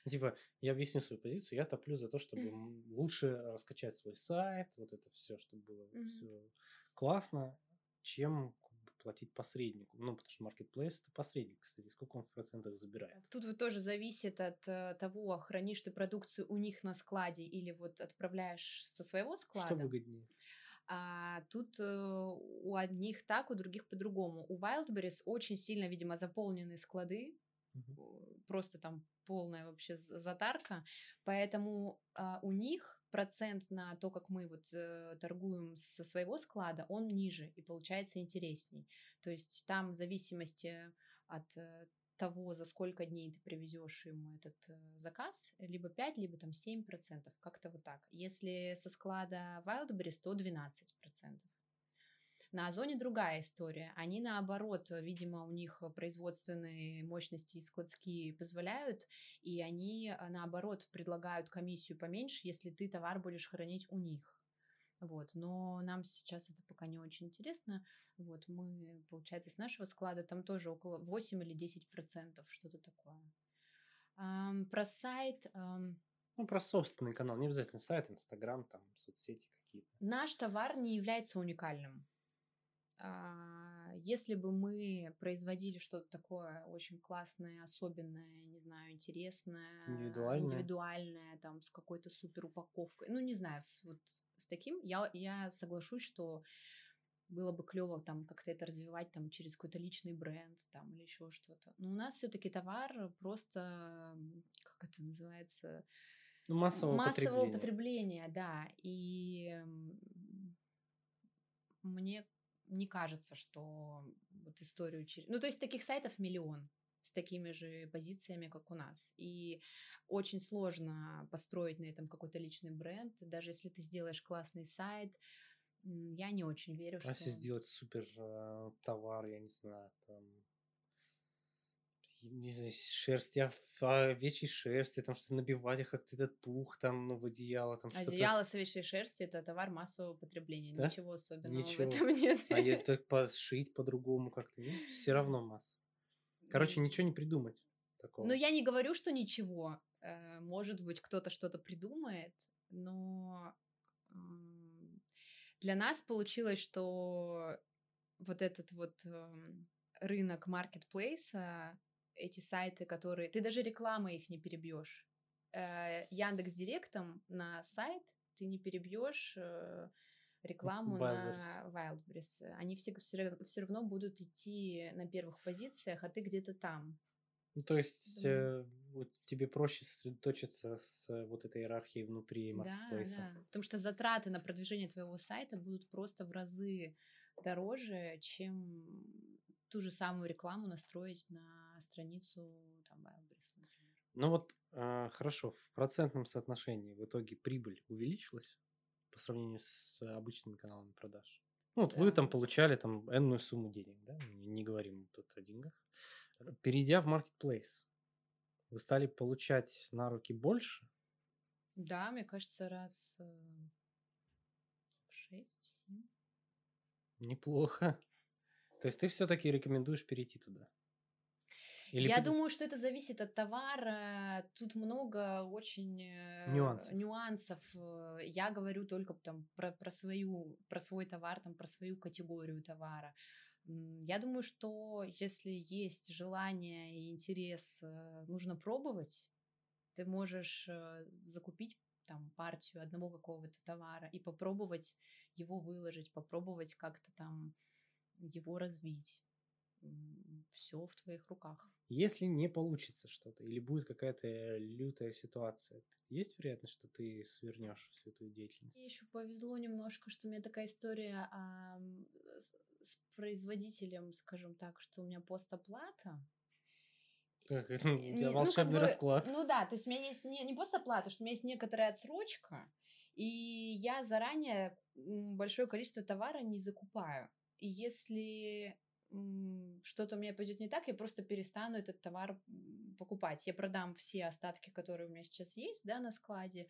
Типа, я объясню свою позицию. Я топлю за то, чтобы лучше раскачать свой сайт, вот это все, чтобы было Мгм. все классно, чем платить посреднику. Ну, потому что маркетплейс это посредник, кстати. Сколько он в процентах забирает? Тут вот тоже зависит от э, того, хранишь ты продукцию у них на складе или вот отправляешь со своего Что склада. выгоднее? А тут э, у одних так, у других по-другому. У Wildberries очень сильно, видимо, заполнены склады, Э, просто там полная вообще затарка, поэтому а, у них процент на то, как мы вот э, торгуем со своего склада, он ниже и получается интересней. То есть там в зависимости от э, того, за сколько дней ты привезешь ему этот э, заказ, либо 5, либо там 7 процентов, как-то вот так. Если со склада Wildberries, то 12 процентов. На Озоне другая история. Они наоборот, видимо, у них производственные мощности и складские позволяют, и они э, наоборот предлагают комиссию поменьше, если ты товар будешь хранить у них. Вот, но нам сейчас это пока не очень интересно. Вот, мы, получается, с нашего склада там тоже около 8 или 10 процентов, что-то такое. Ам, про сайт. ам, Ну, про собственный канал. Не обязательно сайт, инстаграм, там, соцсети какие-то. Наш товар не является уникальным. А, Если бы мы производили что-то такое очень классное, особенное, не знаю, интересное, Индивидуальное. индивидуальное, там, с какой-то супер упаковкой, ну, не знаю, с, вот с таким, я, я соглашусь, что было бы клево там как-то это развивать там через какой-то личный бренд там или еще что-то. Но у нас все-таки товар просто, как это называется, ну, массового, массового потребления. потребления, да. И мне не кажется, что вот историю через... Ну, то есть таких сайтов миллион с такими же позициями, как у нас. И очень сложно построить на этом какой-то личный бренд. Даже если ты сделаешь классный сайт, я не очень верю, а что... если сделать супер э, товар, я не знаю, там, не знаю, шерсть, а, овечьей шерсти, там что-то набивать их, как этот пух, там, ну, в одеяло, там что-то. Одеяло с овечьей шерсти – это товар массового потребления, Да? ничего особенного Ничего. в этом нет. А если пошить по-другому как-то, ну, все равно масса. Короче, ничего не придумать такого. Ну, я не говорю, что ничего. Э, Может быть, кто-то что-то придумает, но для нас получилось, что вот этот вот эм, рынок маркетплейса, эти сайты, которые... Ты даже рекламой их не перебьешь. Яндекс Директом на сайт ты не перебьешь э, рекламу на Wildberries. Они все, все равно будут идти на первых позициях, а ты где-то там. Ну, то есть э, вот тебе проще сосредоточиться с э, вот этой иерархией внутри маркетплейса. Да, да. Потому что затраты на продвижение твоего сайта будут просто в разы дороже, чем ту же самую рекламу настроить на страницу там Wildberries, например. Ну вот э, хорошо, в процентном соотношении в итоге прибыль увеличилась по сравнению с обычными каналами продаж. Ну вот Да. вы там получали там энную сумму денег, да? Не говорим тут о деньгах. Перейдя в маркетплейс, вы стали получать на руки больше? Да, мне кажется, раз э, шесть, семь. Неплохо. То есть ты все-таки рекомендуешь перейти туда? Или Я ты- думаю, что это зависит от товара. Тут много очень э, Нюансов. нюансов. Э, Я говорю только там про, про свою, про свой товар, там, про свою категорию товара. Я думаю, что если есть желание и интерес, э, нужно пробовать. Ты можешь закупить там партию одного какого-то товара и попробовать его выложить, попробовать как-то там его развить. Все в твоих руках. Если не получится что-то, или будет какая-то лютая ситуация, есть вероятность, что ты свернешь всю эту деятельность? Мне еще повезло немножко, что у меня такая история а, с, с производителем, скажем так, что у меня постоплата. Так, у тебя ну, как волшебный бы, расклад. Ну да, то есть у меня есть не, не постоплата, что у меня есть некоторая отсрочка, и я заранее большое количество товара не закупаю. И если что-то у меня пойдет не так, я просто перестану этот товар покупать. Я продам все остатки, которые у меня сейчас есть, да, на складе,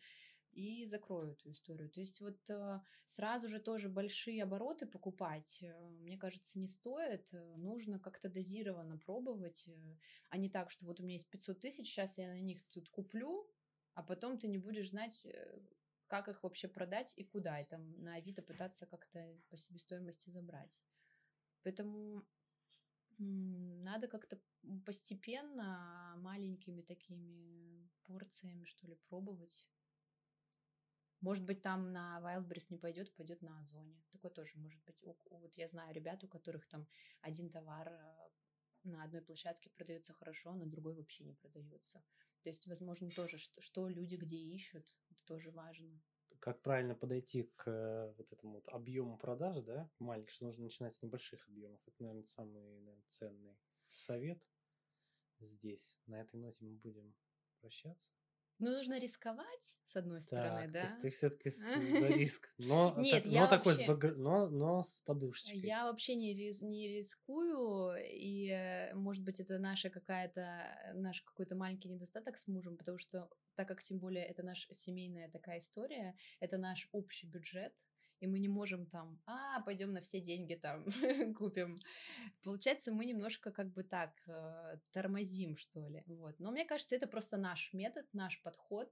и закрою эту историю. То есть вот э, сразу же тоже большие обороты покупать, э, мне кажется, не стоит. Нужно как-то дозированно пробовать, э, а не так, что вот у меня есть 500 тысяч, сейчас я на них тут куплю, а потом ты не будешь знать, как их вообще продать и куда, и там на Авито пытаться как-то по себестоимости забрать. Поэтому надо как-то постепенно, маленькими такими порциями, что ли, пробовать. Может быть, там на Wildberries не пойдет, пойдет на Озоне. Такое тоже может быть. Вот я знаю ребят, у которых там один товар э, на одной площадке продается хорошо, а на другой вообще не продается. То есть, возможно, тоже, что, что люди где ищут, это тоже важно. Как правильно подойти к э, вот этому вот объему продаж, да, маленький, что нужно начинать с небольших объемов. Это, наверное, самый наверное, ценный совет здесь. На этой ноте мы будем прощаться. Ну, нужно рисковать, с одной стороны, Так, да. то есть ты все-таки за риск. Но, Нет, так- я но такой с вообще- багр- но, но с подушечкой. Я вообще не, рис- не рискую, и, э, может быть, это наша какая-то, наш какой-то маленький недостаток с мужем, потому что, так как тем более это наша семейная такая история, это наш общий бюджет, и мы не можем там, а, пойдем на все деньги там купим. Получается, мы немножко как бы так э, тормозим, что ли, вот. Но мне кажется, это просто наш метод, наш подход,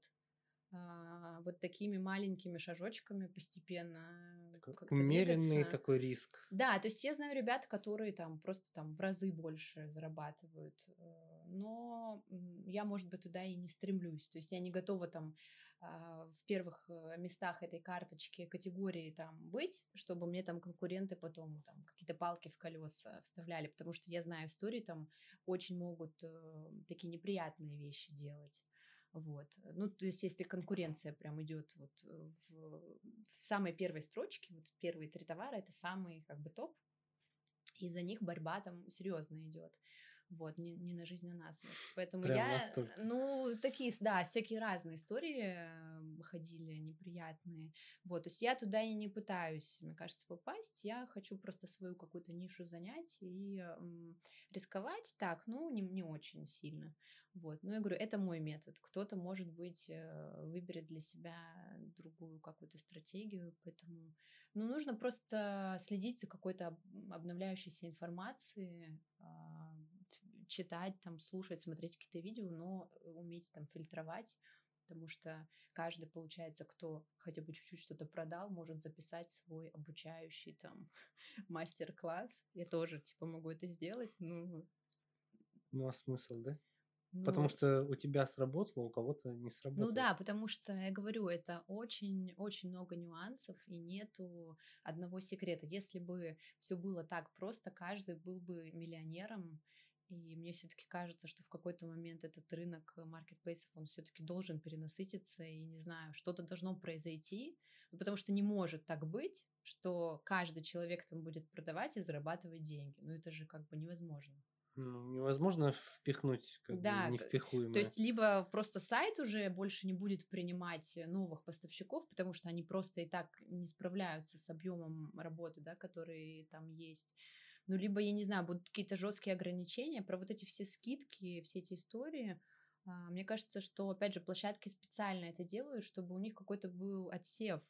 а, вот такими маленькими шажочками постепенно Такой как-то умеренный двигаться. такой риск. Да, то есть я знаю ребят, которые там просто там в разы больше зарабатывают, э, но я, может быть, туда и не стремлюсь. То есть я не готова там а, в первых э, местах этой карточки категории там быть, чтобы мне там конкуренты потом там какие-то палки в колеса вставляли, потому что я знаю истории, там очень могут э, такие неприятные вещи делать. Вот. Ну, то есть, если конкуренция прям идет вот в, в самой первой строчке, вот первые три товара, это самый как бы топ, и за них борьба там серьезно идет. Вот, не, не на жизнь, а на смерть. Поэтому Прям я, настолько. ну, такие, да, всякие разные истории ходили, неприятные. Вот, то есть я туда и не пытаюсь, мне кажется, попасть. Я хочу просто свою какую-то нишу занять и м, рисковать так, ну, не, не очень сильно. Вот, но я говорю, это мой метод. Кто-то, может быть, э, выберет для себя другую какую-то стратегию, поэтому, ну, нужно просто следить за какой-то обновляющейся информацией, а, читать, там, слушать, смотреть какие-то видео, но уметь там фильтровать, потому что каждый, получается, кто хотя бы чуть-чуть что-то продал, может записать свой обучающий там мастер-класс. Я тоже, типа, могу это сделать, ну... Ну, а смысл, да? Ну, потому что у тебя сработало, у кого-то не сработало. Ну да, потому что, я говорю, это очень-очень много нюансов, и нету одного секрета. Если бы все было так просто, каждый был бы миллионером, и мне все-таки кажется, что в какой-то момент этот рынок маркетплейсов, он все-таки должен перенасытиться, и не знаю, что-то должно произойти, ну, потому что не может так быть, что каждый человек там будет продавать и зарабатывать деньги. Ну это же как бы невозможно. Ну, невозможно впихнуть как да, бы невпихуемое. То есть либо просто сайт уже больше не будет принимать новых поставщиков, потому что они просто и так не справляются с объемом работы, да, который там есть. Ну, либо, я не знаю, будут какие-то жесткие ограничения про вот эти все скидки, все эти истории. А, мне кажется, что, опять же, площадки специально это делают, чтобы у них какой-то был отсев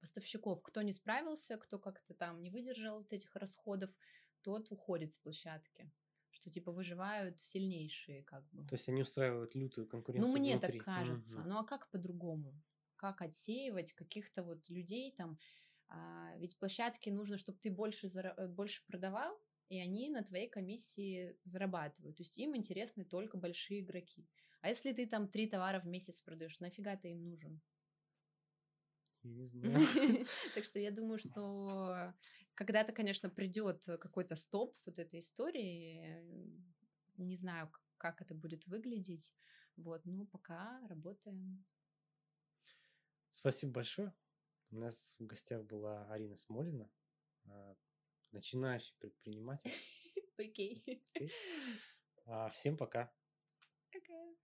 поставщиков. Кто не справился, кто как-то там не выдержал вот этих расходов, тот уходит с площадки. Что типа выживают сильнейшие, как бы. То есть они устраивают лютую конкуренцию. Ну, мне внутри. так кажется. Угу. Ну а как по-другому? Как отсеивать каких-то вот людей там? А, ведь площадке нужно, чтобы ты больше, зара... Э, больше продавал, и они на твоей комиссии зарабатывают. То есть им интересны только большие игроки. А если ты там три товара в месяц продаешь, нафига ты им нужен? Я не знаю. Так что я думаю, что когда-то, конечно, придет какой-то стоп вот этой истории. Не знаю, как это будет выглядеть. Вот, но пока работаем. Спасибо большое. У нас в гостях была Арина Смолина, а, начинающий предприниматель. Окей. Okay. Okay. А, всем пока. Пока. Okay.